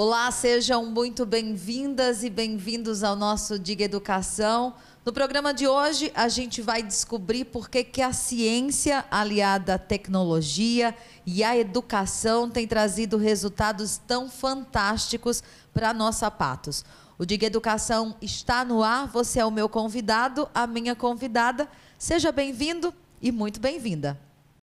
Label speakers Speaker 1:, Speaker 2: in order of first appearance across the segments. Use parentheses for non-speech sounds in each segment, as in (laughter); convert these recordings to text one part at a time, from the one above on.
Speaker 1: Olá, sejam muito bem-vindas e bem-vindos ao nosso Diga Educação. No programa de hoje, a gente vai descobrir por que, que a ciência aliada à tecnologia e à educação tem trazido resultados tão fantásticos para a nossa Patos. O Diga Educação está no ar, você é o meu convidado, a minha convidada. Seja bem-vindo e muito bem-vinda.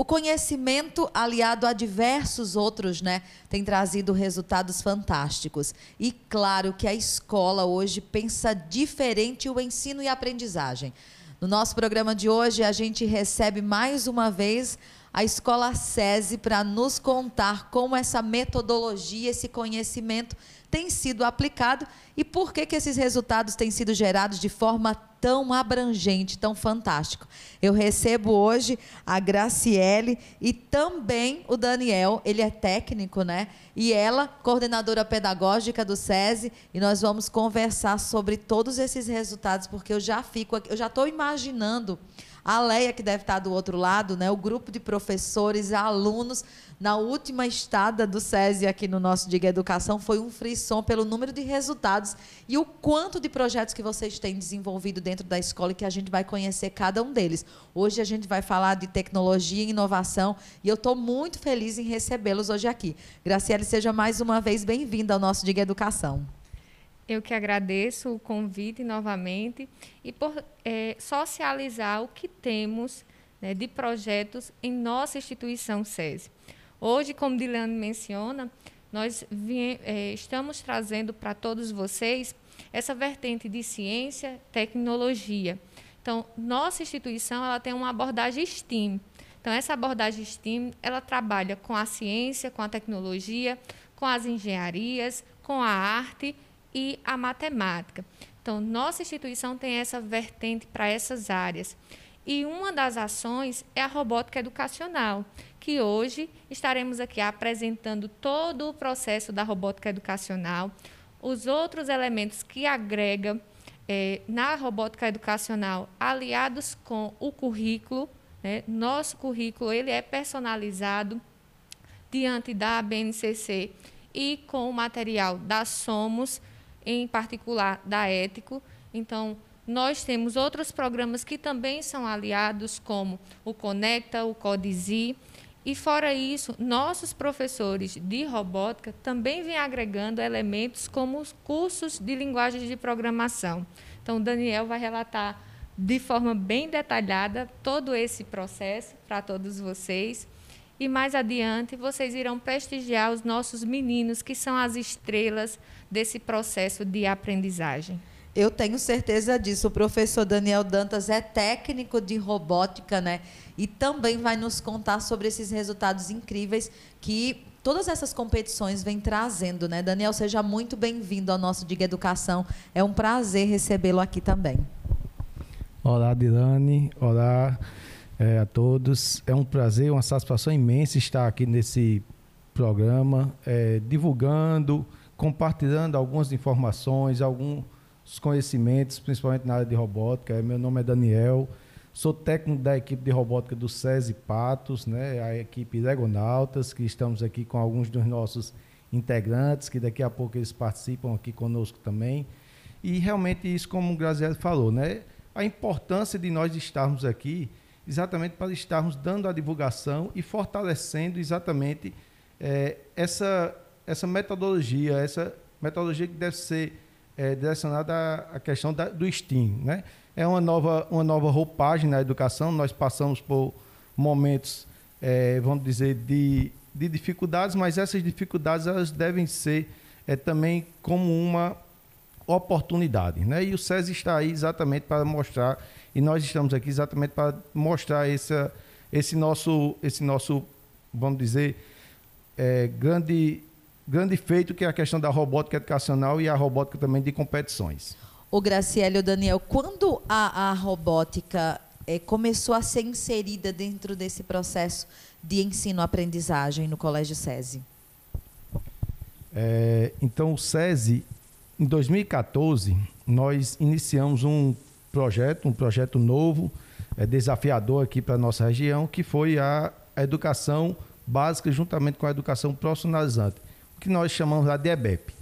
Speaker 1: o conhecimento aliado a diversos outros, né, tem trazido resultados fantásticos. E claro que a escola hoje pensa diferente o ensino e a aprendizagem. No nosso programa de hoje, a gente recebe mais uma vez a Escola SESI para nos contar como essa metodologia, esse conhecimento tem sido aplicado e por que, que esses resultados têm sido gerados de forma tão abrangente, tão fantástico. Eu recebo hoje a Graciele e também o Daniel, ele é técnico, né? E ela, coordenadora pedagógica do SESI, e nós vamos conversar sobre todos esses resultados, porque eu já fico, eu já estou imaginando a Leia, que deve estar do outro lado, né? o grupo de professores, alunos, na última estada do SESI aqui no nosso Diga Educação, foi um frisson pelo número de resultados e o quanto de projetos que vocês têm desenvolvido dentro da escola e que a gente vai conhecer cada um deles. Hoje a gente vai falar de tecnologia e inovação e eu estou muito feliz em recebê-los hoje aqui. Graciele, seja mais uma vez bem-vinda ao nosso Diga Educação.
Speaker 2: Eu que agradeço o convite novamente e por é, socializar o que temos né, de projetos em nossa instituição SESI. Hoje, como Dilane menciona, nós é, estamos trazendo para todos vocês essa vertente de ciência, tecnologia. Então, nossa instituição ela tem uma abordagem STEAM. Então, essa abordagem STEAM ela trabalha com a ciência, com a tecnologia, com as engenharias, com a arte e a matemática. Então, nossa instituição tem essa vertente para essas áreas. E uma das ações é a robótica educacional, que hoje estaremos aqui apresentando todo o processo da robótica educacional, os outros elementos que agrega é, na robótica educacional, aliados com o currículo. Né? Nosso currículo ele é personalizado diante da BNCC e com o material da Somos, em particular da Ético. Então, nós temos outros programas que também são aliados, como o Conecta, o Codizi. E fora isso, nossos professores de robótica também vêm agregando elementos como os cursos de linguagens de programação. Então, o Daniel vai relatar de forma bem detalhada todo esse processo para todos vocês. E mais adiante, vocês irão prestigiar os nossos meninos, que são as estrelas desse processo de aprendizagem.
Speaker 1: Eu tenho certeza disso. O professor Daniel Dantas é técnico de robótica, né? E também vai nos contar sobre esses resultados incríveis que todas essas competições vêm trazendo, né? Daniel, seja muito bem-vindo ao nosso Diga Educação. É um prazer recebê-lo aqui também.
Speaker 3: Olá, Dilane. Olá, é, a todos. É um prazer, uma satisfação imensa estar aqui nesse programa, é, divulgando, compartilhando algumas informações, alguns conhecimentos, principalmente na área de robótica. Meu nome é Daniel, sou técnico da equipe de robótica do SESI Patos, né, a equipe Legonautas, que estamos aqui com alguns dos nossos integrantes, que daqui a pouco eles participam aqui conosco também. E realmente isso, como o Graziello falou, né, a importância de nós estarmos aqui exatamente para estarmos dando a divulgação e fortalecendo exatamente é, essa, essa metodologia, essa metodologia que deve ser é, direcionada à, questão da, do STEAM. Né? É uma nova, uma nova roupagem na educação, nós passamos por momentos, é, vamos dizer, de, de dificuldades, mas essas dificuldades elas devem ser é, também como uma oportunidade. Né? E o SES está aí exatamente para mostrar e nós estamos aqui exatamente para mostrar essa, esse, nosso, esse nosso, vamos dizer, é, grande grande feito que é a questão da robótica educacional e a robótica também de competições.
Speaker 1: O Graciele e o Daniel, quando a, a robótica é, começou a ser inserida dentro desse processo de ensino-aprendizagem no Colégio SESI?
Speaker 3: É, então, o SESI, em 2014, nós iniciamos um projeto, um projeto novo, é, desafiador aqui para a nossa região, que foi a, educação básica juntamente com a educação profissionalizante, que nós chamamos lá de EBEP.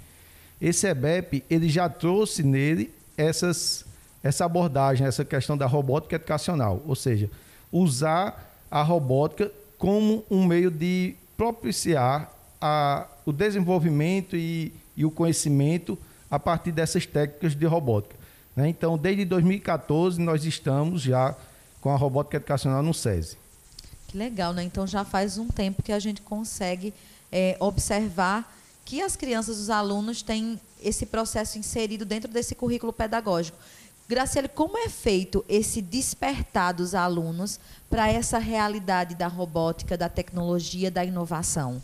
Speaker 3: Esse EBEP, ele já trouxe nele essas, essa abordagem, essa questão da robótica educacional, ou seja, usar a robótica como um meio de propiciar a, o desenvolvimento e, e o conhecimento a partir dessas técnicas de robótica. Né? Então, desde 2014, nós estamos já com a robótica educacional no SESI.
Speaker 1: Que legal, né? Então já faz um tempo que a gente consegue é, observar que as crianças, os alunos, têm esse processo inserido dentro desse currículo pedagógico. Graciele, como é feito esse despertar dos alunos para essa realidade da robótica, da tecnologia, da inovação?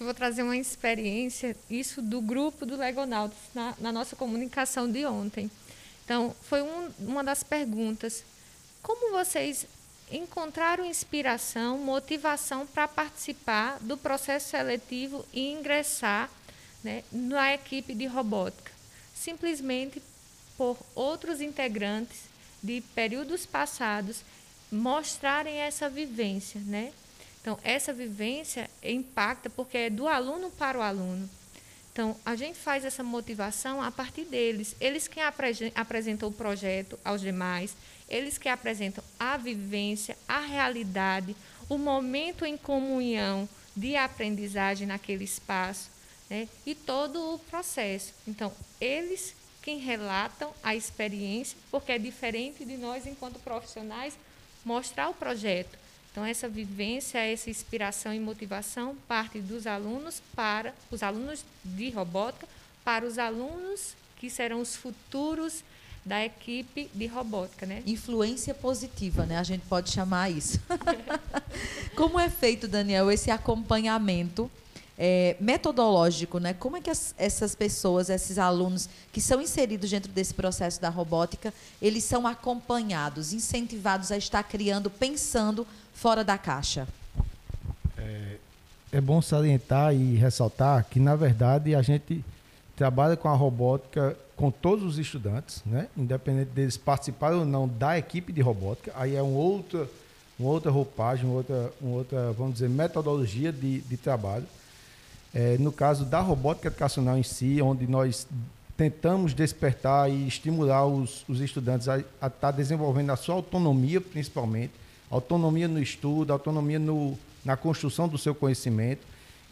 Speaker 2: Eu vou trazer uma experiência, isso do grupo do Legonautas, na, na nossa comunicação de ontem. Então, foi um, uma das perguntas. Como vocês encontraram inspiração, motivação para participar do processo seletivo e ingressar né, na equipe de robótica. Simplesmente por outros integrantes de períodos passados mostrarem essa vivência, né? Então, essa vivência impacta porque é do aluno para o aluno. Então, a gente faz essa motivação a partir deles. Eles que apresentam o projeto aos demais, eles que apresentam a vivência, a realidade, o momento em comunhão de aprendizagem naquele espaço, né? e todo o processo. Então, eles quem relatam a experiência, porque é diferente de nós, enquanto profissionais, mostrar o projeto. Então, essa vivência, essa inspiração e motivação parte dos alunos para os alunos de robótica, para os alunos que serão os futuros da equipe de robótica, né?
Speaker 1: Influência positiva, né? A gente pode chamar isso. (laughs) Como é feito, Daniel, esse acompanhamento é, metodológico, né? Como é que as, essas pessoas, esses alunos que são inseridos dentro desse processo da robótica, eles são acompanhados, incentivados a estar criando, pensando fora da caixa?
Speaker 3: É, é bom salientar e ressaltar que, na verdade, a gente trabalha com a robótica com todos os estudantes, né? independente deles participarem ou não da equipe de robótica. Aí é um outra, uma outra roupagem, uma outra, uma outra, vamos dizer, metodologia de, de trabalho. É, no caso da robótica educacional em si, onde nós tentamos despertar e estimular os, os estudantes a estar tá desenvolvendo a sua autonomia, principalmente, autonomia no estudo, autonomia no, na construção do seu conhecimento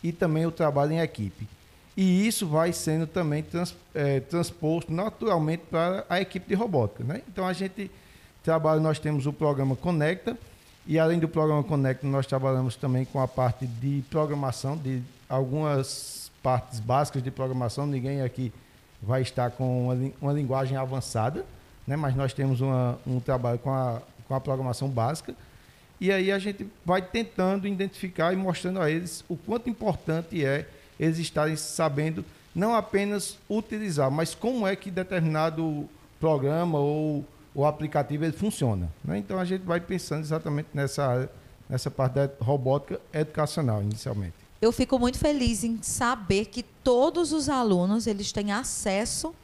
Speaker 3: e também o trabalho em equipe. E isso vai sendo também trans, é, transposto naturalmente para a equipe de robótica. Né? Então a gente trabalha, nós temos o programa Conecta, e além do programa Conecta, nós trabalhamos também com a parte de programação, de algumas partes básicas de programação. Ninguém aqui vai estar com uma, uma linguagem avançada, né? mas nós temos uma, um trabalho com a, com a programação básica. E aí a gente vai tentando identificar e mostrando a eles o quanto importante é eles estarem sabendo não apenas utilizar, mas como é que determinado programa ou o aplicativo ele funciona. Né? Então a gente vai pensando exatamente nessa nessa parte da robótica educacional inicialmente.
Speaker 1: Eu fico muito feliz em saber que todos os alunos eles têm acesso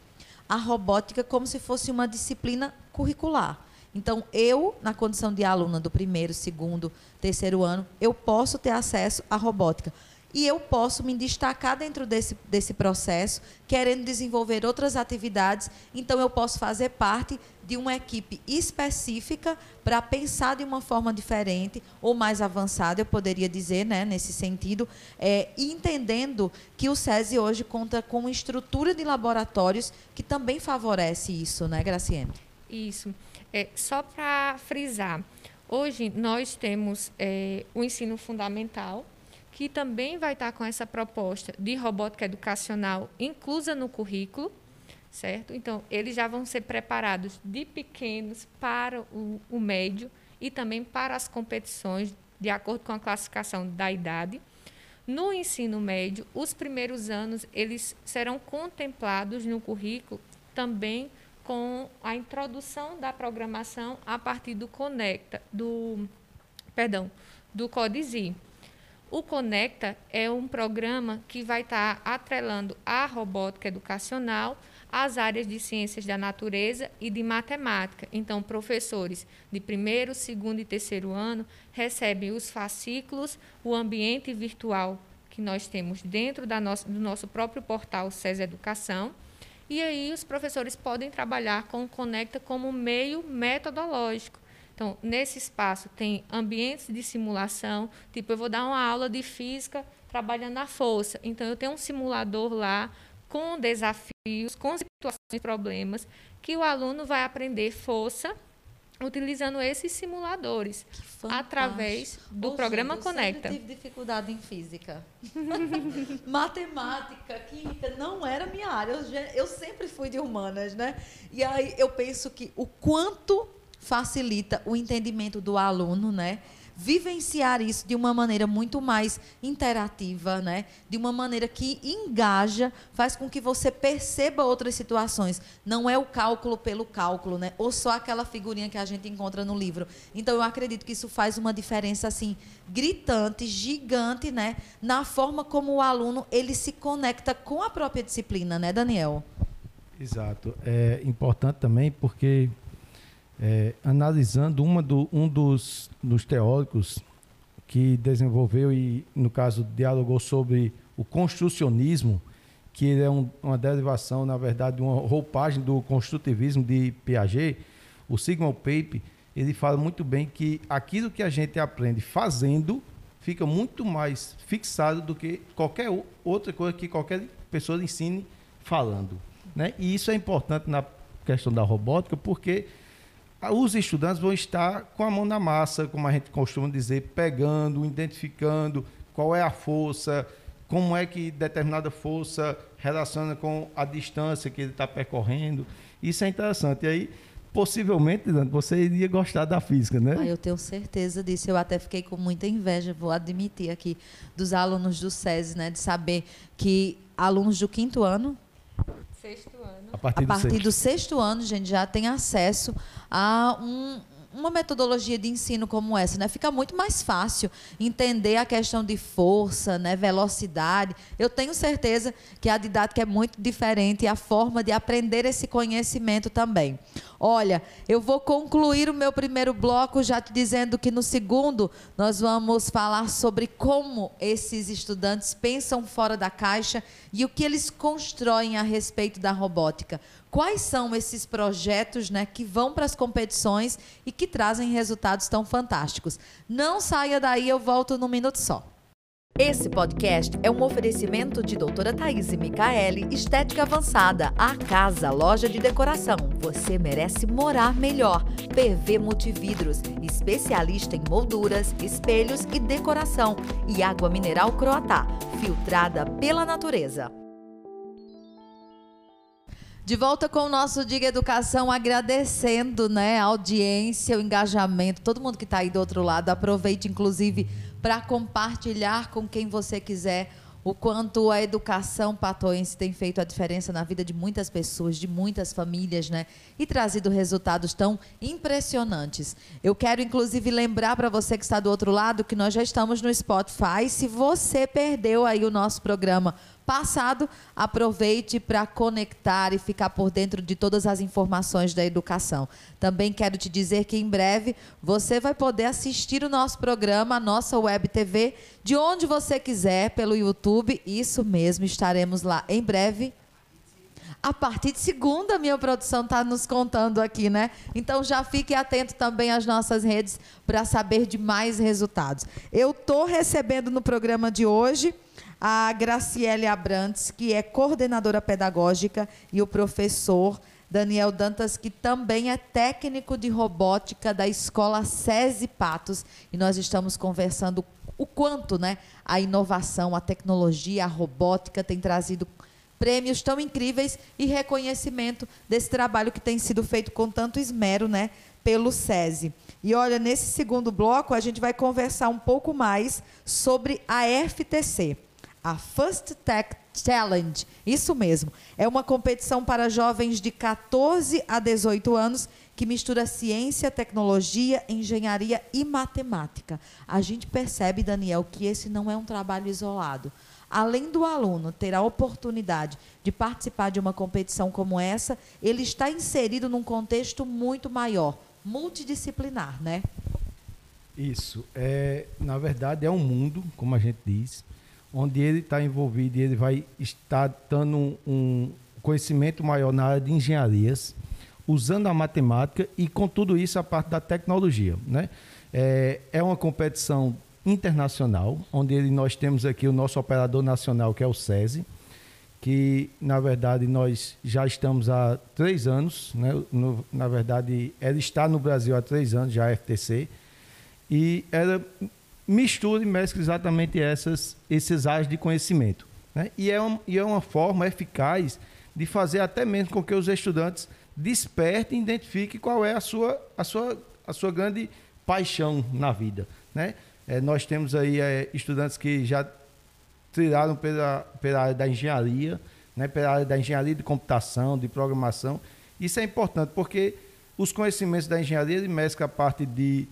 Speaker 1: à robótica como se fosse uma disciplina curricular. Então, eu, na condição de aluna do primeiro, segundo, terceiro ano, eu posso ter acesso à robótica e eu posso me destacar dentro desse, desse processo, querendo desenvolver outras atividades. Então, eu posso fazer parte de uma equipe específica para pensar de uma forma diferente ou mais avançada, eu poderia dizer, né, nesse sentido, é, entendendo que o SESI hoje conta com uma estrutura de laboratórios que também favorece isso, né, Graciane?
Speaker 2: Isso. É, só para frisar, hoje nós temos é, o ensino fundamental, que também vai estar com essa proposta de robótica educacional inclusa no currículo, certo? Então, eles já vão ser preparados de pequenos para o, o médio e também para as competições, de acordo com a classificação da idade. No ensino médio, os primeiros anos eles serão contemplados no currículo também com a introdução da programação a partir do Conecta, do perdão, do Codizi. O Conecta é um programa que vai estar atrelando a robótica educacional às áreas de ciências da natureza e de matemática. Então, professores de primeiro, segundo e terceiro ano recebem os fascículos, o ambiente virtual que nós temos dentro da nossa, do nosso próprio portal SES Educação. E aí os professores podem trabalhar com o Conecta como meio metodológico. Então, nesse espaço tem ambientes de simulação, tipo, eu vou dar uma aula de física trabalhando a força. Então, eu tenho um simulador lá com desafios, com situações e problemas, que o aluno vai aprender força utilizando esses simuladores através do programa
Speaker 1: gente,
Speaker 2: Conecta.
Speaker 1: Eu tive dificuldade em física. (laughs) Matemática, química não era minha área. Eu, eu sempre fui de humanas, né? E aí eu penso que o quanto facilita o entendimento do aluno, né? Vivenciar isso de uma maneira muito mais interativa, né? De uma maneira que engaja, faz com que você perceba outras situações. Não é o cálculo pelo cálculo, né? Ou só aquela figurinha que a gente encontra no livro. Então eu acredito que isso faz uma diferença assim gritante, gigante, né? Na forma como o aluno ele se conecta com a própria disciplina, né, Daniel?
Speaker 3: Exato. É importante também porque, é, analisando uma do, um dos, dos teóricos que desenvolveu e, no caso, dialogou sobre o construcionismo, que ele é um- uma derivação, na verdade, uma roupagem do construtivismo de Piaget, o Sigmund Pape, ele fala muito bem que aquilo que a gente aprende fazendo fica muito mais fixado do que qualquer outra coisa que qualquer pessoa ensine falando. Né? E isso é importante na questão da robótica, porque os estudantes vão estar com a mão na massa, como a gente costuma dizer, pegando, identificando qual é a força, como é que determinada força relaciona com a distância que ele está percorrendo. Isso é interessante. E aí, possivelmente, você iria gostar da física, né?
Speaker 1: Ah, eu tenho certeza disso. Eu até fiquei com muita inveja, vou admitir aqui, dos alunos do SESI, né? De saber que alunos do quinto ano,
Speaker 2: Sexto ano.
Speaker 3: A partir,
Speaker 1: a partir
Speaker 3: do,
Speaker 1: do sexto ano, gente, já tem acesso a um- uma metodologia de ensino como essa, né? Fica muito mais fácil entender a questão de força, né? Velocidade. Eu tenho certeza que a didática é muito diferente e a forma de aprender esse conhecimento também. Olha, eu vou concluir o meu primeiro bloco já te dizendo que no segundo nós vamos falar sobre como esses estudantes pensam fora da caixa e o que eles constroem a respeito da robótica. Quais são esses projetos né, que vão para as competições e que trazem resultados tão fantásticos? Não saia daí, eu volto num minuto só. Esse podcast é um oferecimento de doutora Thaís Micaele, Estética Avançada, a casa, loja de decoração. Você merece morar melhor. PV Multividros, especialista em molduras, espelhos e decoração. E água mineral Croatá, filtrada pela natureza. De volta com o nosso Diga Educação, agradecendo né, a audiência, o engajamento, todo mundo que está aí do outro lado. Aproveite, inclusive, para compartilhar com quem você quiser o quanto a educação patoense tem feito a diferença na vida de muitas pessoas, de muitas famílias, né? E trazido resultados tão impressionantes. Eu quero, inclusive, lembrar para você que está do outro lado que nós já estamos no Spotify. Se você perdeu aí o nosso programa passado, aproveite para conectar e ficar por dentro de todas as informações da educação. Também quero te dizer que em breve você vai poder assistir o nosso programa, a nossa web TV, de onde você quiser, pelo YouTube. Isso mesmo, estaremos lá em breve. A partir de segunda, minha produção está nos contando aqui, né? Então já fique atento também às nossas redes para saber de mais resultados. Eu estou recebendo no programa de hoje a Graciele Abrantes, que é coordenadora pedagógica, e o professor Daniel Dantas, que também é técnico de robótica da escola SESI Patos. E nós estamos conversando o quanto né, a inovação, a tecnologia, a robótica tem trazido prêmios tão incríveis e reconhecimento desse trabalho que tem sido feito com tanto esmero, né? pelo SESI. E olha, nesse segundo bloco a gente vai conversar um pouco mais sobre a FTC, a First Tech Challenge. Isso mesmo. É uma competição para jovens de 14 a 18 anos que mistura ciência, tecnologia, engenharia e matemática. A gente percebe, Daniel, que esse não é um trabalho isolado. Além do aluno ter a oportunidade de participar de uma competição como essa, ele está inserido num contexto muito maior, multidisciplinar, né?
Speaker 3: Isso. É, na verdade, é um mundo, como a gente diz, onde ele está envolvido e ele vai estar dando um conhecimento maior na área de engenharias, usando a matemática e, com tudo isso, a parte da tecnologia. Né? É, é uma competição internacional, onde ele, nós temos aqui o nosso operador nacional, que é o SESI, que, na verdade, nós já estamos há três anos, né? No, na verdade, ela está no Brasil há três anos, já a FTC, e ela mistura e mescla exatamente essas, esses áreas de conhecimento. Né? E, é um, e é uma forma eficaz de fazer até mesmo com que os estudantes desperte e identifique qual é a sua, a sua, a sua grande paixão na vida. Né? É, nós temos aí é, estudantes que já trilharam pela, pela área da engenharia, né? pela área da engenharia de computação, de programação. Isso é importante porque os conhecimentos da engenharia ele mescla a parte de,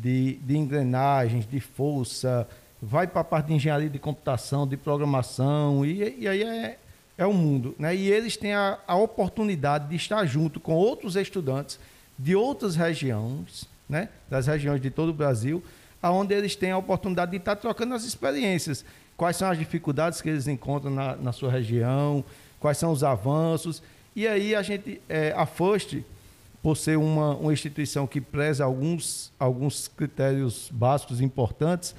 Speaker 3: de, de engrenagens, de força, vai para a parte de engenharia de computação, de programação, e, e aí é, é o mundo. Né? E eles têm a, a oportunidade de estar junto com outros estudantes de outras regiões, né? das regiões de todo o Brasil, onde eles têm a oportunidade de estar trocando as experiências. Quais são as dificuldades que eles encontram na, na sua região, quais são os avanços. E aí a gente, é, a FUST, por ser uma, uma instituição que preza alguns, alguns critérios básicos importantes,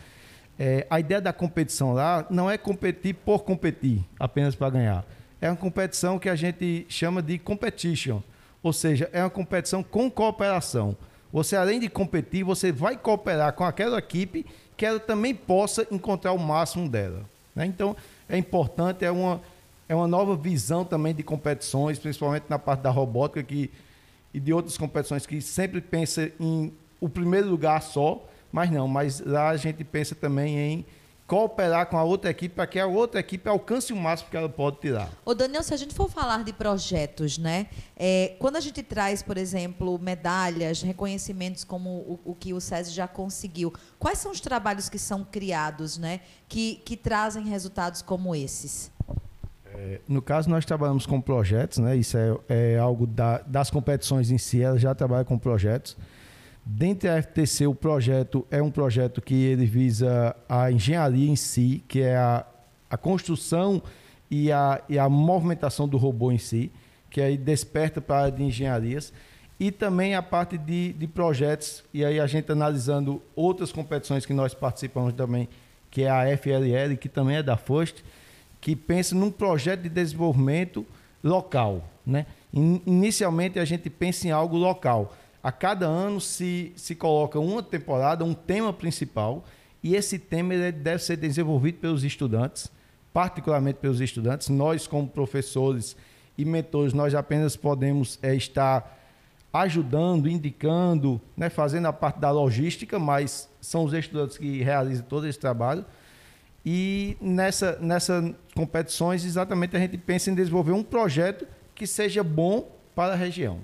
Speaker 3: é, a ideia da competição lá não é competir por competir, apenas para ganhar. É uma competição que a gente chama de competition, ou seja, é uma competição com cooperação. Você, além de competir, você vai cooperar com aquela equipe que ela também possa encontrar o máximo dela. Né? Então, é importante, é uma, é uma nova visão também de competições, principalmente na parte da robótica que, e de outras competições que sempre pensa em o primeiro lugar só, mas não, mas lá a gente pensa também em cooperar com a outra equipe para que a outra equipe alcance o máximo que ela pode tirar.
Speaker 1: Ô Daniel, se a gente for falar de projetos, né? É, quando a gente traz, por exemplo, medalhas, reconhecimentos como o, o, que o SESI já conseguiu, quais são os trabalhos que são criados, né? Que, que trazem resultados como esses?
Speaker 3: É, no caso, nós trabalhamos com projetos, né? Isso é, é algo da, das competições em si, ela já trabalha com projetos. Dentro da FTC, o projeto é um projeto que ele visa a engenharia em si, que é a, a construção e a, e a movimentação do robô em si, que aí desperta para a área de engenharias, e também a parte de, de projetos, e aí a gente analisando outras competições que nós participamos também, que é a FLL, que também é da FOST, que pensa num projeto de desenvolvimento local. Né? Inicialmente a gente pensa em algo local a cada ano se, se coloca uma temporada, um tema principal, e esse tema deve ser desenvolvido pelos estudantes, particularmente pelos estudantes. Nós, como professores e mentores, nós apenas podemos é, estar ajudando, indicando, né, fazendo a parte da logística, mas são os estudantes que realizam todo esse trabalho. E nessa, nessas competições, exatamente, a gente pensa em desenvolver um projeto que seja bom para a região.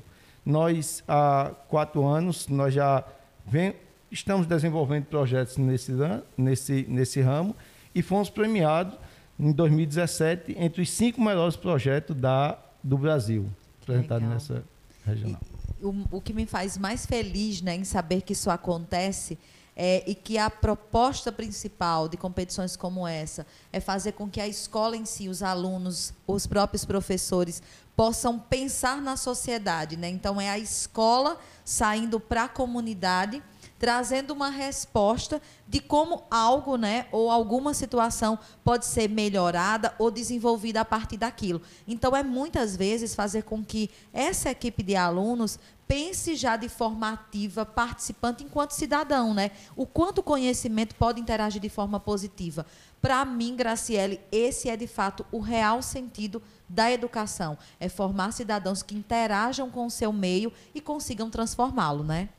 Speaker 3: Nós, há quatro anos, nós já vem, estamos desenvolvendo projetos nesse, nesse, nesse ramo e fomos premiados em 2017 entre os cinco melhores projetos da, do Brasil, apresentados nessa regional.
Speaker 1: E, o, o que me faz mais feliz né, em saber que isso acontece é, e que a proposta principal de competições como essa é fazer com que a escola em si, os alunos, os próprios professores possam pensar na sociedade, né? Então é a escola saindo para a comunidade, trazendo uma resposta de como algo, né, ou alguma situação pode ser melhorada ou desenvolvida a partir daquilo. Então, é muitas vezes fazer com que essa equipe de alunos pense já de forma ativa, participante enquanto cidadão, né? O quanto o conhecimento pode interagir de forma positiva. Para mim, Graciele, esse é de fato o real sentido da educação. É formar cidadãos que interajam com o seu meio e consigam transformá-lo, né?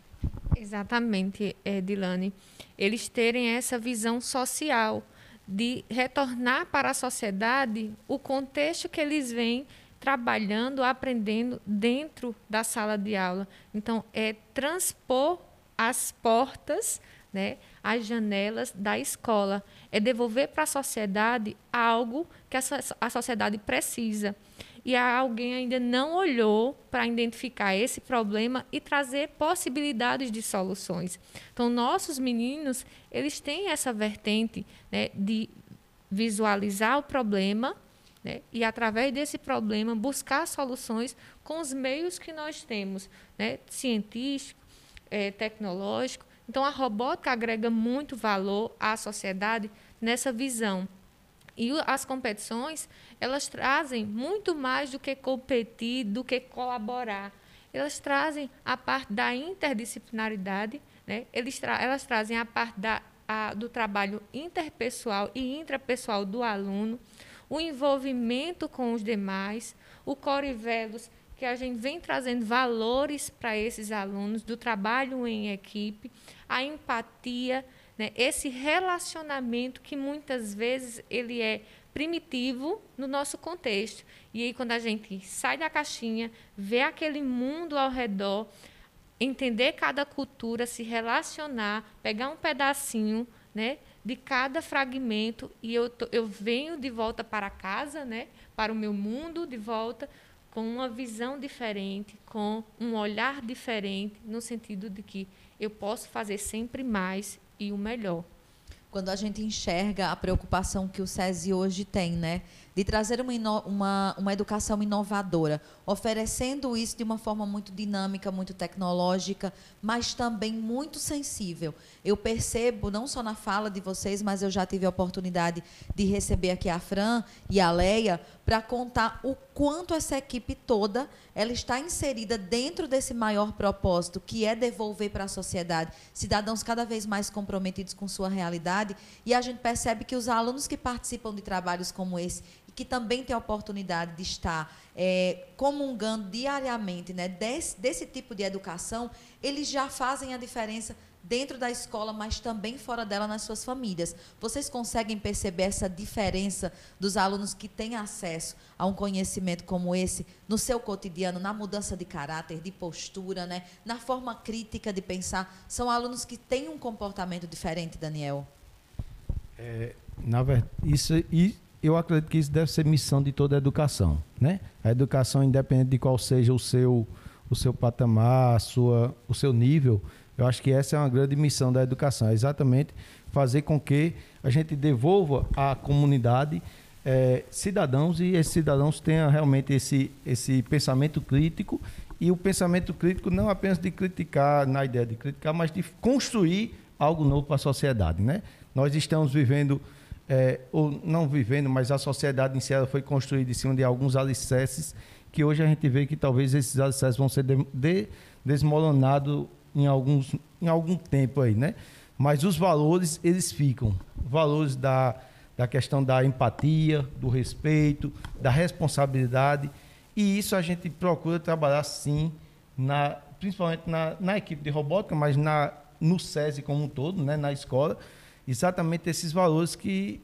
Speaker 2: Exatamente, Edilane. Eles terem essa visão social de retornar para a sociedade o contexto que eles vêm trabalhando, aprendendo dentro da sala de aula. Então, é transpor as portas né, as janelas da escola. É devolver para a sociedade algo que a, a sociedade precisa. E alguém ainda não olhou para identificar esse problema e trazer possibilidades de soluções. Então, nossos meninos, eles têm essa vertente né, de visualizar o problema né, e, através desse problema, buscar soluções com os meios que nós temos, né, científico, é, tecnológico, então, a robótica agrega muito valor à sociedade nessa visão. E as competições, elas trazem muito mais do que competir, do que colaborar. Elas trazem a parte da interdisciplinaridade, né? Tra elas trazem a parte da, a, do trabalho interpessoal e intrapessoal do aluno, o envolvimento com os demais, o Corivelos que a gente vem trazendo valores para esses alunos do trabalho em equipe, a empatia, né, esse relacionamento que muitas vezes ele é primitivo no nosso contexto. E aí quando a gente sai da caixinha, vê aquele mundo ao redor, entender cada cultura, se relacionar, pegar um pedacinho, né, de cada fragmento e eu, eu venho de volta para casa, né, para o meu mundo de volta com uma visão diferente, com um olhar diferente, no sentido de que eu posso fazer sempre mais e o melhor.
Speaker 1: Quando a gente enxerga a preocupação que o SESI hoje tem, né? De trazer uma, uma, uma educação inovadora, oferecendo isso de uma forma muito dinâmica, muito tecnológica, mas também muito sensível. Eu percebo, não só na fala de vocês, mas eu já tive a oportunidade de receber aqui a Fran e a Leia para contar o quanto essa equipe toda ela está inserida dentro desse maior propósito, que é devolver para a sociedade cidadãos cada vez mais comprometidos com sua realidade. E a gente percebe que os alunos que participam de trabalhos como esse que também tem a oportunidade de estar é, comungando diariamente né, desse, desse tipo de educação, eles já fazem a diferença dentro da escola, mas também fora dela nas suas famílias. Vocês conseguem perceber essa diferença dos alunos que têm acesso a um conhecimento como esse no seu cotidiano, na mudança de caráter, de postura, né, na forma crítica de pensar? São alunos que têm um comportamento diferente, Daniel?
Speaker 3: É, na verdade, isso, eu acredito que isso deve ser missão de toda a educação, né? A educação, independente de qual seja o seu, o seu patamar, a sua, o seu nível, eu acho que essa é uma grande missão da educação, é exatamente fazer com que a gente devolva à comunidade é, cidadãos e esses cidadãos tenham realmente esse, esse pensamento crítico e o pensamento crítico não apenas de criticar, na ideia de criticar, mas de construir algo novo para a sociedade, né? Nós estamos vivendo é, ou não vivendo, mas a sociedade em si foi construída em cima de alguns alicerces que hoje a gente vê que talvez esses alicerces vão ser de, de, desmoronados em, alguns, em algum tempo aí, né? Mas os valores, eles ficam. Valores da, da questão da empatia, do respeito, da responsabilidade. E isso a gente procura trabalhar, sim, na, principalmente na, na equipe de robótica, mas na, no SESI como um todo, né, na escola, exatamente esses valores que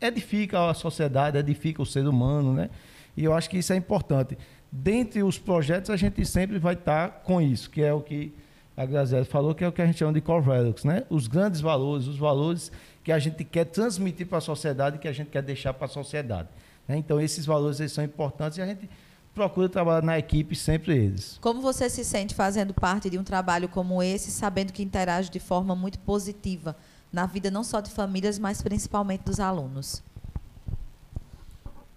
Speaker 3: edificam a sociedade, edificam o ser humano, né? E eu acho que isso é importante. Dentre os projetos, a gente sempre vai estar com isso, que é o que a Graziela falou, que é o que a gente chama de core values, né? Os grandes valores, os valores que a gente quer transmitir para a sociedade, que a gente quer deixar para a sociedade. Né? Então, esses valores eles são importantes e a gente procura trabalhar na equipe sempre eles.
Speaker 1: Como você se sente fazendo parte de um trabalho como esse, sabendo que interage de forma muito positiva na vida não só de famílias, mas principalmente dos alunos?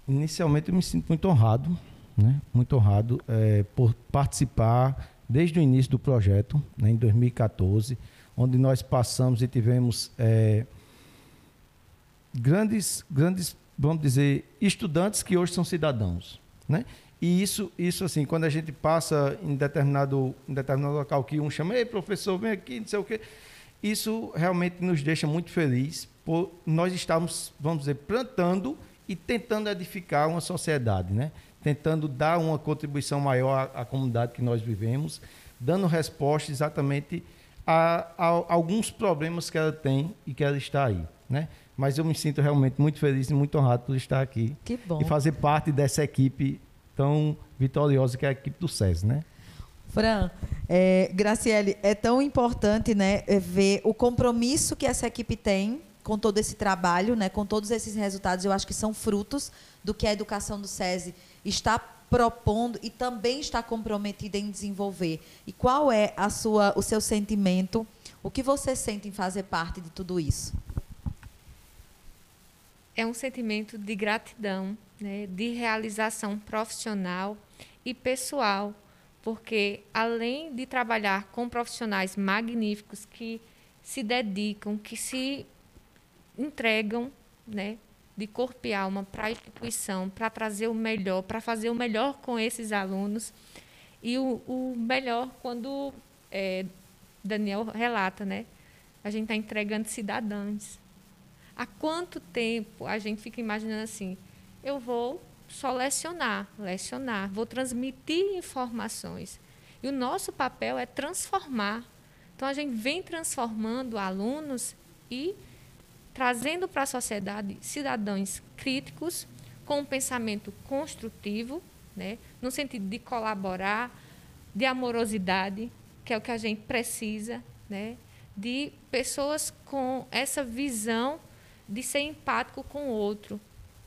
Speaker 3: Inicialmente eu me sinto muito honrado, né? muito honrado é, por participar desde o início do projeto, né, em 2014, onde nós passamos e tivemos é, grandes, grandes, vamos dizer, estudantes que hoje são cidadãos, né? E isso, isso assim, quando a gente passa em determinado, em determinado local que um chama, ei, professor, vem aqui, não sei o quê, isso realmente nos deixa muito felizes por nós estarmos, vamos dizer, plantando e tentando edificar uma sociedade, né? Tentando dar uma contribuição maior à, à comunidade que nós vivemos, dando resposta exatamente a, a, a alguns problemas que ela tem e que ela está aí, né? Mas eu me sinto realmente muito feliz e muito honrado por estar aqui e fazer parte dessa equipe tão vitoriosa que é a equipe do SES, né?
Speaker 1: Fran, é, Graciele, é tão importante né, é, ver o compromisso que essa equipe tem com todo esse trabalho, né, com todos esses resultados. Eu acho que são frutos do que a educação do SESI está propondo e também está comprometida em desenvolver. E qual é a sua, o seu sentimento? O que você sente em fazer parte de tudo isso?
Speaker 2: É um sentimento de gratidão né, de realização profissional e pessoal, porque além de trabalhar com profissionais magníficos que se dedicam, que se entregam, né, de corpo e alma para a instituição, para trazer o melhor, para fazer o melhor com esses alunos. E o, o melhor quando é, Daniel relata, né? A gente está entregando cidadãos. Há quanto tempo a gente fica imaginando assim, eu vou só lecionar, lecionar, vou transmitir informações. E o nosso papel é transformar. Então a gente vem transformando alunos e trazendo para a sociedade cidadãos críticos com um pensamento construtivo, né, no sentido de colaborar, de amorosidade, que é o que a gente precisa, né, de pessoas com essa visão de ser empático com o outro,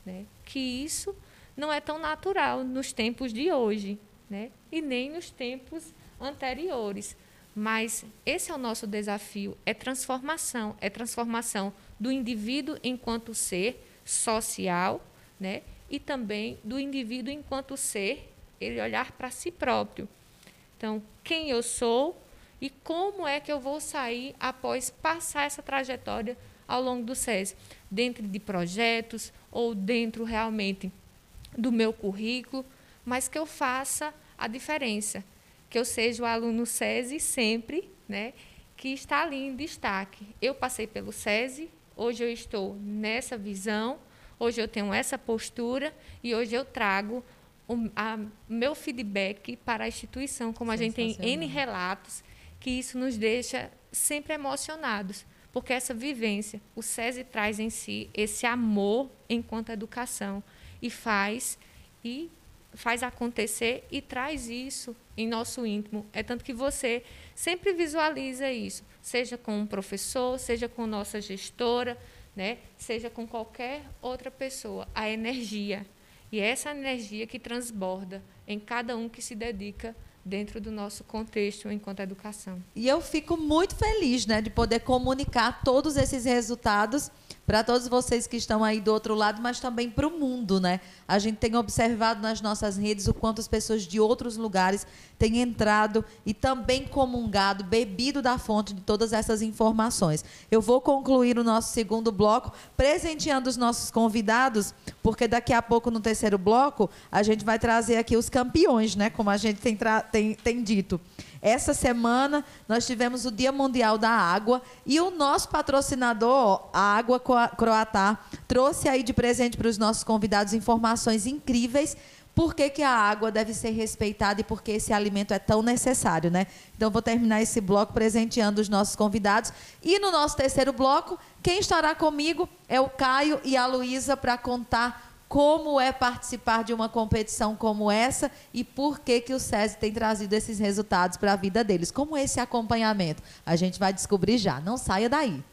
Speaker 2: né? que isso não é tão natural nos tempos de hoje, né? e nem nos tempos anteriores. Mas esse é o nosso desafio, é transformação, é transformação do indivíduo enquanto ser social, né? E também do indivíduo enquanto ser, ele olhar para si próprio. Então, quem eu sou e como é que eu vou sair após passar essa trajetória ao longo do SESI, dentro de projetos ou dentro realmente do meu currículo, mas que eu faça a diferença, que eu seja o aluno SESI sempre, né, que está ali em destaque. Eu passei pelo SESI, hoje eu estou nessa visão, hoje eu tenho essa postura e hoje eu trago o a, meu feedback para a instituição, como a gente tem N relatos, que isso nos deixa sempre emocionados porque essa vivência, o SESI traz em si esse amor enquanto educação e faz e faz acontecer e traz isso em nosso íntimo. É tanto que você sempre visualiza isso, seja com um professor, seja com nossa gestora, né? seja com qualquer outra pessoa, a energia. E é essa energia que transborda em cada um que se dedica dentro do nosso contexto enquanto educação.
Speaker 1: E eu fico muito feliz né, de poder comunicar todos esses resultados para todos vocês que estão aí do outro lado, mas também para o mundo, né? A gente tem observado nas nossas redes o quanto as pessoas de outros lugares têm entrado e também comungado, bebido da fonte de todas essas informações. Eu vou concluir o nosso segundo bloco presenteando os nossos convidados, porque daqui a pouco no terceiro bloco a gente vai trazer aqui os campeões, né? Como a gente tem, tem, tem dito. Essa semana nós tivemos o Dia Mundial da Água e o nosso patrocinador, a Água Croatá, trouxe aí de presente para os nossos convidados informações incríveis por que, que, a água deve ser respeitada e por que esse alimento é tão necessário, né? Então vou terminar esse bloco presenteando os nossos convidados. E no nosso terceiro bloco, quem estará comigo é o Caio e a Luísa para contar como é participar de uma competição como essa e por que, que o SESI tem trazido esses resultados para a vida deles. Como esse acompanhamento? A gente vai descobrir já. Não saia daí.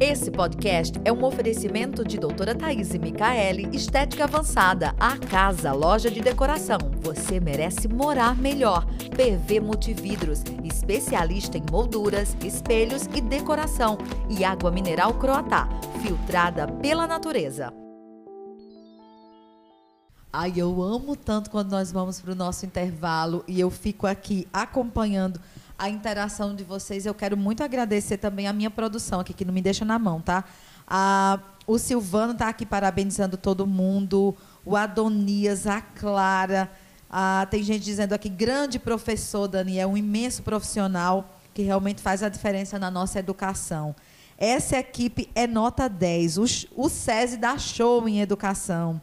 Speaker 1: Esse podcast é um oferecimento de doutora Thaís Micaele, Estética Avançada, a casa, loja de decoração. Você merece morar melhor. PV Multividros, especialista em molduras, espelhos e decoração. E água mineral Croatá, filtrada pela natureza. Ai, eu amo tanto quando nós vamos para o nosso intervalo e eu fico aqui acompanhando a interação de vocês. Eu quero muito agradecer também a minha produção aqui, que não me deixa na mão, tá? A, o Silvano está aqui parabenizando todo mundo, o Adonias, a Clara. A, tem gente dizendo aqui, grande professor, Daniel, um imenso profissional que realmente faz a diferença na nossa educação. Essa equipe é nota 10. O, o SESI dá show em educação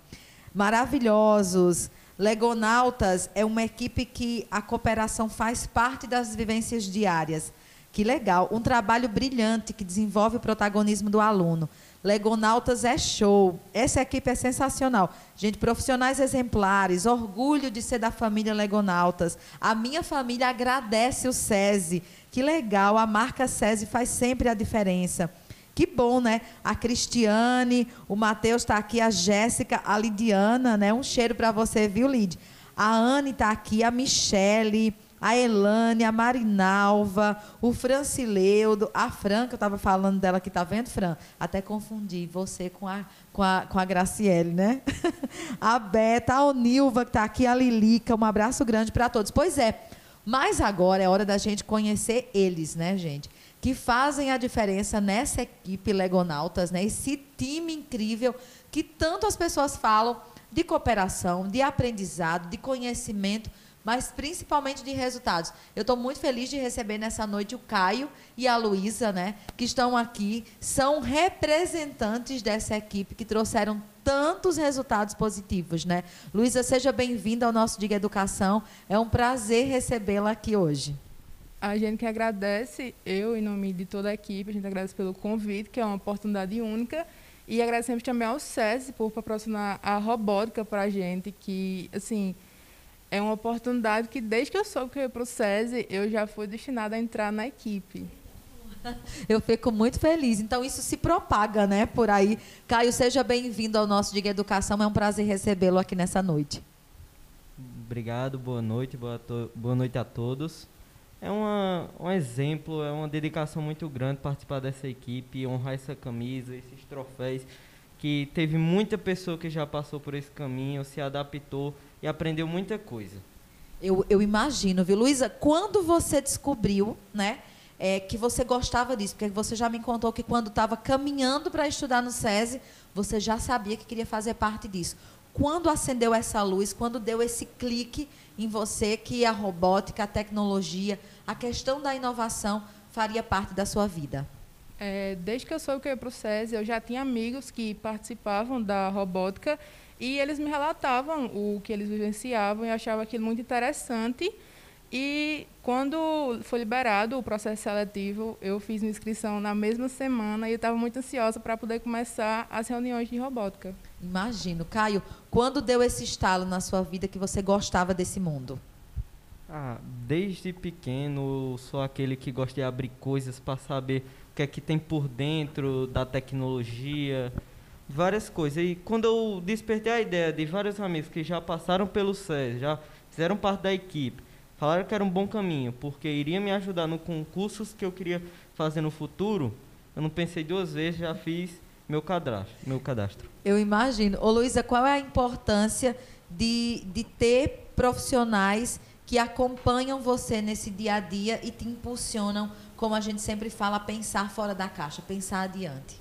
Speaker 1: maravilhosos. Legonautas é uma equipe que a cooperação faz parte das vivências diárias. Que legal. Um trabalho brilhante que desenvolve o protagonismo do aluno. Legonautas é show. Essa equipe é sensacional. Gente, profissionais exemplares, orgulho de ser da família Legonautas. A minha família agradece o SESI. Que legal, a marca SESI faz sempre a diferença. Que bom, né? A Cristiane, o Matheus está aqui, a Jéssica, a Lidiana, né? Um cheiro para você, viu, Lid? A Anne está aqui, a Michele, a Elane, a Marinalva, o Francileudo, a Fran, que eu estava falando dela aqui, tá vendo, Fran? Até confundi você com a, com a, com a Graciele, né? (laughs) a Beta, a Onilva, que está aqui, a Lilica, um abraço grande para todos. Pois é, mas agora é hora da gente conhecer eles, né, gente? Que fazem a diferença nessa equipe Legonautas, né? esse time incrível que tanto as pessoas falam de cooperação, de aprendizado, de conhecimento, mas principalmente de resultados. Eu estou muito feliz de receber nessa noite o Caio e a Luísa, né, que estão aqui, são representantes dessa equipe que trouxeram tantos resultados positivos, né? Luísa, seja bem-vinda ao nosso Diga Educação. É um prazer recebê-la aqui hoje.
Speaker 4: A gente que agradece, eu, em nome de toda a equipe, a gente agradece pelo convite, que é uma oportunidade única. E agradecemos também ao SESI por proporcionar a robótica para a gente, que, assim, é uma oportunidade que, desde que eu soube que eu ia para o SESI, eu já fui destinada a entrar na equipe. (laughs)
Speaker 1: Eu fico muito feliz. Então, isso se propaga, né, por aí. Caio, seja bem-vindo ao nosso Diga Educação. É um prazer recebê-lo aqui nessa noite.
Speaker 5: Obrigado, boa noite, boa, boa noite a todos é uma, um exemplo, é uma dedicação muito grande participar dessa equipe, honrar essa camisa, esses troféus, que teve muita pessoa que já passou por esse caminho, se adaptou e aprendeu muita coisa.
Speaker 1: Eu, eu imagino, viu, Luísa? Quando você descobriu, né, é, que você gostava disso? Porque você já me contou que quando estava caminhando para estudar no SESI, você já sabia que queria fazer parte disso. Quando acendeu essa luz, quando deu esse clique em você que a robótica, a tecnologia, a questão da inovação faria parte da sua vida?
Speaker 4: É, desde que eu soube que eu ia para o SESI, eu já tinha amigos que participavam da robótica e eles me relatavam o que eles vivenciavam e achavam aquilo muito interessante. E quando foi liberado o processo seletivo, eu fiz minha inscrição na mesma semana e eu estava muito ansiosa para poder começar as reuniões de robótica.
Speaker 1: Imagino. Caio, quando deu esse estalo na sua vida que você gostava desse mundo?
Speaker 5: Ah, desde pequeno sou aquele que gosta de abrir coisas para saber o que é que tem por dentro da tecnologia, várias coisas. E quando eu despertei a ideia de vários amigos que já passaram pelo SES, já fizeram parte da equipe, falaram que era um bom caminho, porque iria me ajudar no concursos que eu queria fazer no futuro, eu não pensei duas vezes, já fiz meu cadastro. Meu cadastro.
Speaker 1: Eu imagino. Ô Luísa, qual é a importância de, de ter profissionais que acompanham você nesse dia a dia e te impulsionam, como a gente sempre fala, a pensar fora da caixa, pensar adiante?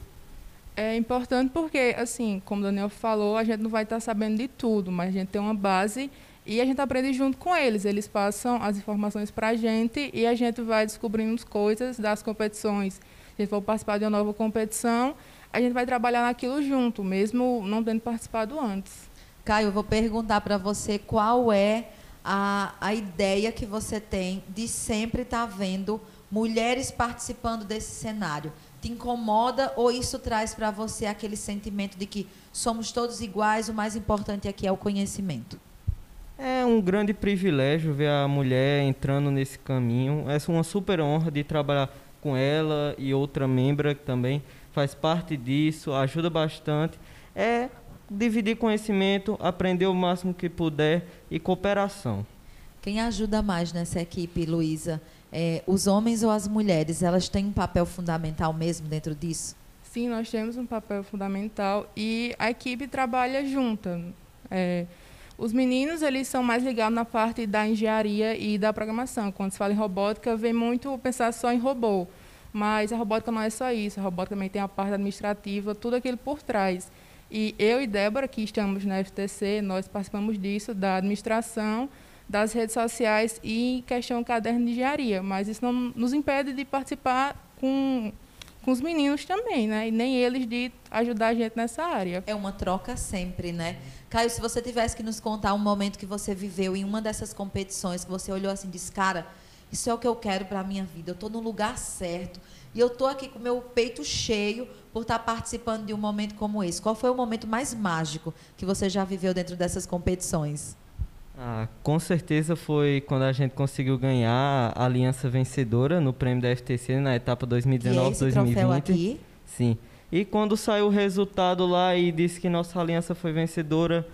Speaker 4: É importante porque, assim, como o Daniel falou, a gente não vai estar sabendo de tudo, mas a gente tem uma base e a gente aprende junto com eles. Eles passam as informações para a gente e a gente vai descobrindo coisas das competições. Se a gente for participar de uma nova competição, a gente vai trabalhar naquilo junto, mesmo não tendo participado antes.
Speaker 1: Caio, eu vou perguntar para você qual é a, a ideia que você tem de sempre estar tá vendo mulheres participando desse cenário. Te incomoda ou isso traz para você aquele sentimento de que somos todos iguais, o mais importante aqui é o conhecimento?
Speaker 5: É um grande privilégio ver a mulher entrando nesse caminho. É uma super honra de trabalhar com ela e outra membra também faz parte disso, ajuda bastante. É dividir conhecimento, aprender o máximo que puder e cooperação.
Speaker 1: Quem ajuda mais nessa equipe, Luísa? É, os homens ou as mulheres? Elas têm um papel fundamental mesmo dentro disso?
Speaker 4: Sim, nós temos um papel fundamental e a equipe trabalha junta. É, Os meninos, eles são mais ligados na parte da engenharia e da programação. Quando se fala em robótica, vem muito pensar só em robô. Mas a robótica não é só isso. A robótica também tem a parte administrativa, tudo aquilo por trás. E eu e Débora, que estamos na FTC, nós participamos disso, da administração, das redes sociais e questão caderno de engenharia. Mas isso não nos impede de participar com com os meninos também, né? E nem eles de ajudar a gente nessa área.
Speaker 1: É uma troca sempre, né? Caio, se você tivesse que nos contar um momento que você viveu em uma dessas competições, que você olhou assim e disse, cara, isso é o que eu quero para a minha vida, eu estou no lugar certo. E eu estou aqui com meu peito cheio por estar participando de um momento como esse. Qual foi o momento mais mágico que você já viveu dentro dessas competições?
Speaker 5: Ah, com certeza foi quando a gente conseguiu ganhar a aliança vencedora no prêmio da FTC na etapa 2019-2020. Sim. E quando saiu o resultado lá e disse que nossa aliança foi vencedora,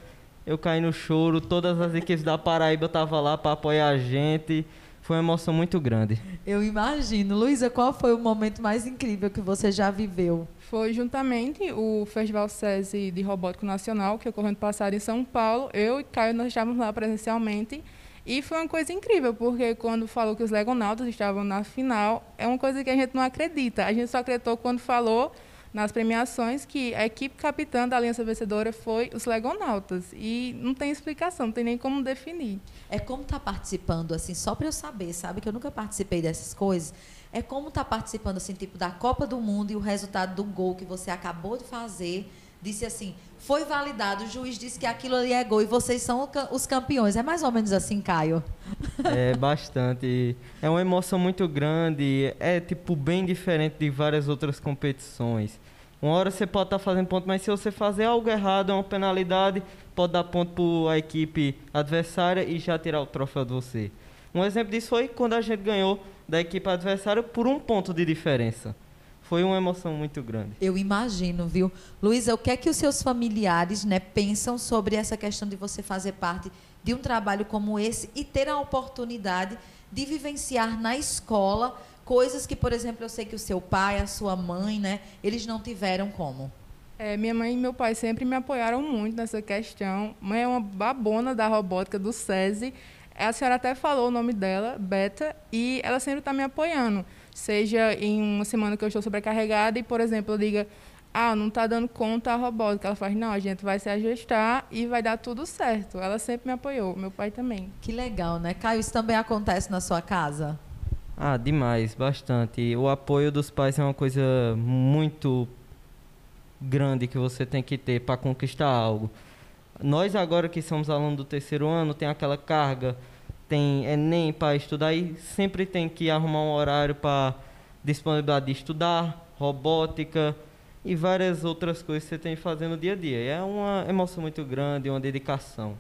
Speaker 5: eu caí no choro. Todas as equipes da Paraíba estavam lá para apoiar a gente. Foi uma emoção muito grande.
Speaker 1: Eu imagino. Luísa, qual foi o momento mais incrível que você já viveu?
Speaker 4: foi juntamente o Festival SESI de Robótico Nacional, que ocorreu ano passado em São Paulo. Eu e Caio, nós estávamos lá presencialmente. E foi uma coisa incrível, porque quando falou que os Legonautas estavam na final, é uma coisa que a gente não acredita. A gente só acreditou quando falou nas premiações que a equipe capitã da Aliança Vencedora foi os Legonautas. E não tem explicação, não tem nem como definir.
Speaker 1: É como estar tá participando, assim, só para eu saber, sabe? Que eu nunca participei dessas coisas é como estar tá participando assim, tipo, da Copa do Mundo e o resultado do gol que você acabou de fazer disse assim, foi validado, o juiz disse que aquilo ali é gol e vocês são os campeões. É mais ou menos assim, Caio? (laughs)
Speaker 5: É bastante. É uma emoção muito grande. É tipo bem diferente de várias outras competições. Uma hora você pode estar tá fazendo ponto, mas se você fazer algo errado, é uma penalidade, pode dar ponto para a equipe adversária e já tirar o troféu de você. Um exemplo disso foi quando a gente ganhou da equipe adversária por um ponto de diferença. Foi uma emoção muito grande.
Speaker 1: Eu imagino, viu? Luísa, o que é que os seus familiares né, pensam sobre essa questão de você fazer parte de um trabalho como esse e ter a oportunidade de vivenciar na escola coisas que, por exemplo, eu sei que o seu pai, a sua mãe, né, eles não tiveram como?
Speaker 4: É, minha mãe e meu pai sempre me apoiaram muito nessa questão. Mãe é uma babona da robótica do SESI. A senhora até falou o nome dela, Beta, e ela sempre está me apoiando. Seja em uma semana que eu estou sobrecarregada e, por exemplo, eu diga, ah, não está dando conta a robótica. Ela faz, não, a gente vai se ajustar e vai dar tudo certo. Ela sempre me apoiou, meu pai também.
Speaker 1: Que legal, né? Caio, isso também acontece na sua casa?
Speaker 5: Ah, demais, bastante. O apoio dos pais é uma coisa muito grande que você tem que ter para conquistar algo. Nós agora que somos alunos do terceiro ano, tem aquela carga, tem Enem para estudar e sempre tem que arrumar um horário para disponibilidade de estudar, robótica e várias outras coisas que você tem que fazer no dia a dia. É uma emoção muito grande, uma dedicação.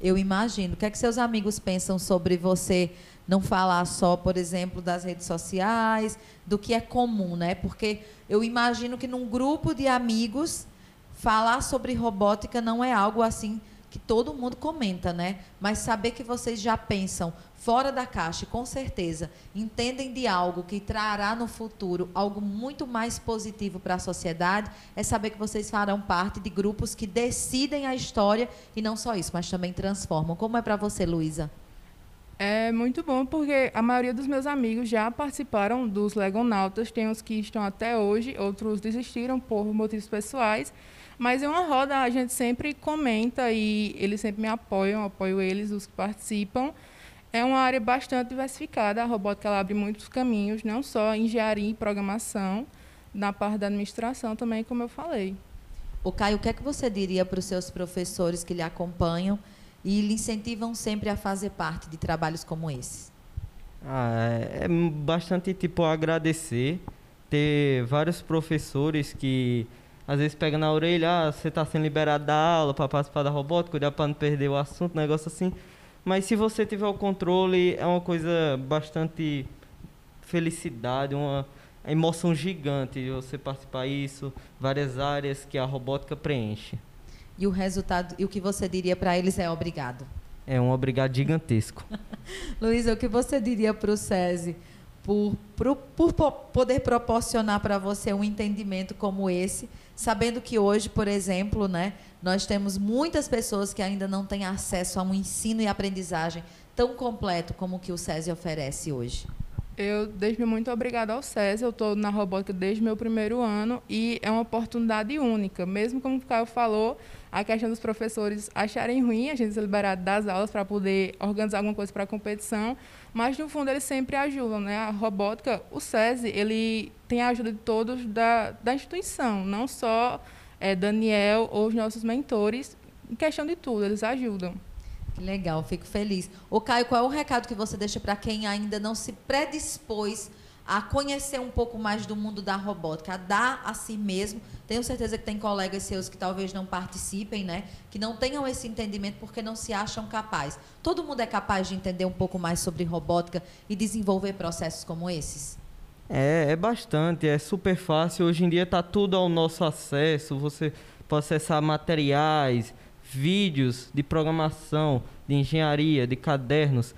Speaker 1: Eu imagino. O que é que seus amigos pensam sobre você não falar só, por exemplo, das redes sociais, do que é comum, né? Porque eu imagino que num grupo de amigos falar sobre robótica não é algo assim que todo mundo comenta, né? Mas saber que vocês já pensam fora da caixa, com certeza, entendem de algo que trará no futuro algo muito mais positivo para a sociedade, é saber que vocês farão parte de grupos que decidem a história e não só isso, mas também transformam. Como é para você, Luísa?
Speaker 4: É muito bom porque a maioria dos meus amigos já participaram dos Legonautas, tem os que estão até hoje, outros desistiram por motivos pessoais. Mas em uma roda a gente sempre comenta e eles sempre me apoiam, apoio eles, os que participam. É uma área bastante diversificada. A robótica ela abre muitos caminhos, não só engenharia e programação, na parte da administração também, como eu falei.
Speaker 1: O Caio, o que é que você diria para os seus professores que lhe acompanham e lhe incentivam sempre a fazer parte de trabalhos como esse?
Speaker 5: Ah, é, é bastante tipo agradecer ter vários professores que às vezes pega na orelha, ah, você está sendo liberado da aula para participar da robótica, cuidar para não perder o assunto, negócio assim. Mas se você tiver o controle, é uma coisa bastante felicidade, uma emoção gigante de você participar disso, várias áreas que a robótica preenche.
Speaker 1: E o resultado, e o que você diria para eles é obrigado?
Speaker 5: É um obrigado gigantesco. (laughs)
Speaker 1: Luísa, o que você diria para o SESI por, por, por poder proporcionar para você um entendimento como esse sabendo que hoje, por exemplo, né, nós temos muitas pessoas que ainda não têm acesso a um ensino e aprendizagem tão completo como o que o SESI oferece hoje?
Speaker 4: Eu deixo muito obrigada ao SESI. Eu estou na robótica desde meu primeiro ano e é uma oportunidade única. Mesmo como o Caio falou, a questão dos professores acharem ruim a gente ser liberado das aulas para poder organizar alguma coisa para a competição, mas no fundo eles sempre ajudam, né? A robótica, o SESI, ele tem a ajuda de todos da, da instituição, não só é, Daniel ou os nossos mentores, em questão de tudo, eles ajudam.
Speaker 1: Legal, fico feliz. O Caio, qual é o recado que você deixa para quem ainda não se predispôs a conhecer um pouco mais do mundo da robótica, a dar a si mesmo? Tenho certeza que tem colegas seus que talvez não participem, né? Que não tenham esse entendimento porque não se acham capazes. Todo mundo é capaz de entender um pouco mais sobre robótica e desenvolver processos como esses?
Speaker 5: É, é bastante, é super fácil. Hoje em dia está tudo ao nosso acesso. Você pode acessar materiais, vídeos de programação, de engenharia, de cadernos,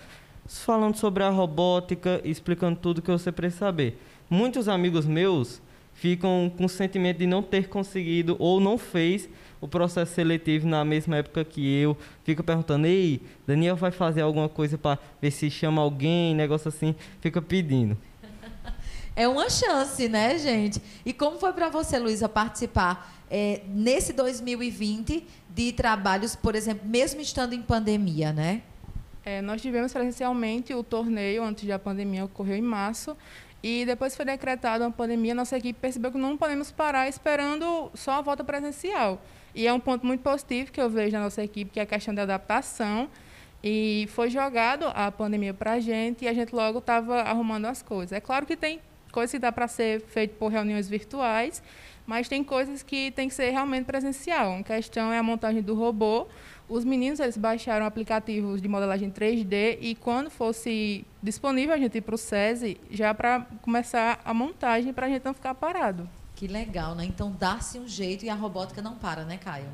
Speaker 5: falando sobre a robótica, explicando tudo que você precisa saber. Muitos amigos meus ficam com o sentimento de não ter conseguido ou não fez o processo seletivo na mesma época que eu. Fica perguntando: "Ei, Daniel vai fazer alguma coisa para ver se chama alguém, negócio assim". Fica pedindo.
Speaker 1: É uma chance, né, gente? E como foi para você, Luísa, participar é, nesse 2020 de trabalhos, por exemplo, mesmo estando em pandemia, né?
Speaker 4: É, nós tivemos presencialmente o torneio antes da pandemia, ocorreu em março. E depois foi decretada uma pandemia, nossa equipe percebeu que não podemos parar esperando só a volta presencial. E é um ponto muito positivo que eu vejo na nossa equipe, que é a questão da adaptação. E foi jogado a pandemia para a gente e a gente logo estava arrumando as coisas. É claro que tem coisas que dá para ser feito por reuniões virtuais, mas tem coisas que tem que ser realmente presencial. A questão é a montagem do robô. Os meninos eles baixaram aplicativos de modelagem 3D e quando fosse disponível a gente ir para o SESI já para começar a montagem para a gente não ficar parado.
Speaker 1: Que legal, né? Então dá-se um jeito e a robótica não para, né, Caio?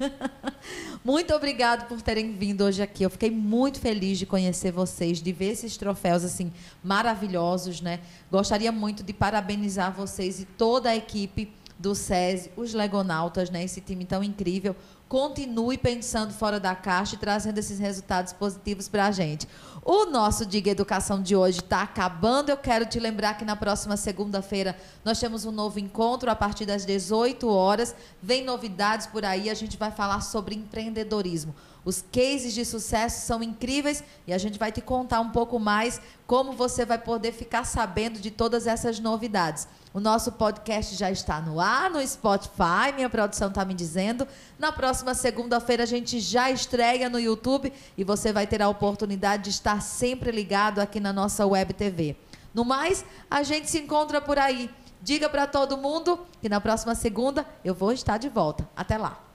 Speaker 1: (laughs) muito obrigado por terem vindo hoje aqui. Eu fiquei muito feliz de conhecer vocês, de ver esses troféus assim maravilhosos, né? Gostaria muito de parabenizar vocês e toda a equipe do SESI, os Legonautas, né, esse time tão incrível, continue pensando fora da caixa e trazendo esses resultados positivos para a gente. O nosso Diga Educação de hoje está acabando. Eu quero te lembrar que na próxima segunda-feira nós temos um novo encontro a partir das 18 horas. Vem novidades por aí, a gente vai falar sobre empreendedorismo. Os cases de sucesso são incríveis e a gente vai te contar um pouco mais como você vai poder ficar sabendo de todas essas novidades. O nosso podcast já está no ar, no Spotify, minha produção está me dizendo. Na próxima segunda-feira a gente já estreia no YouTube e você vai ter a oportunidade de estar sempre ligado aqui na nossa Web TV. No mais, a gente se encontra por aí. Diga para todo mundo que na próxima segunda eu vou estar de volta. Até lá.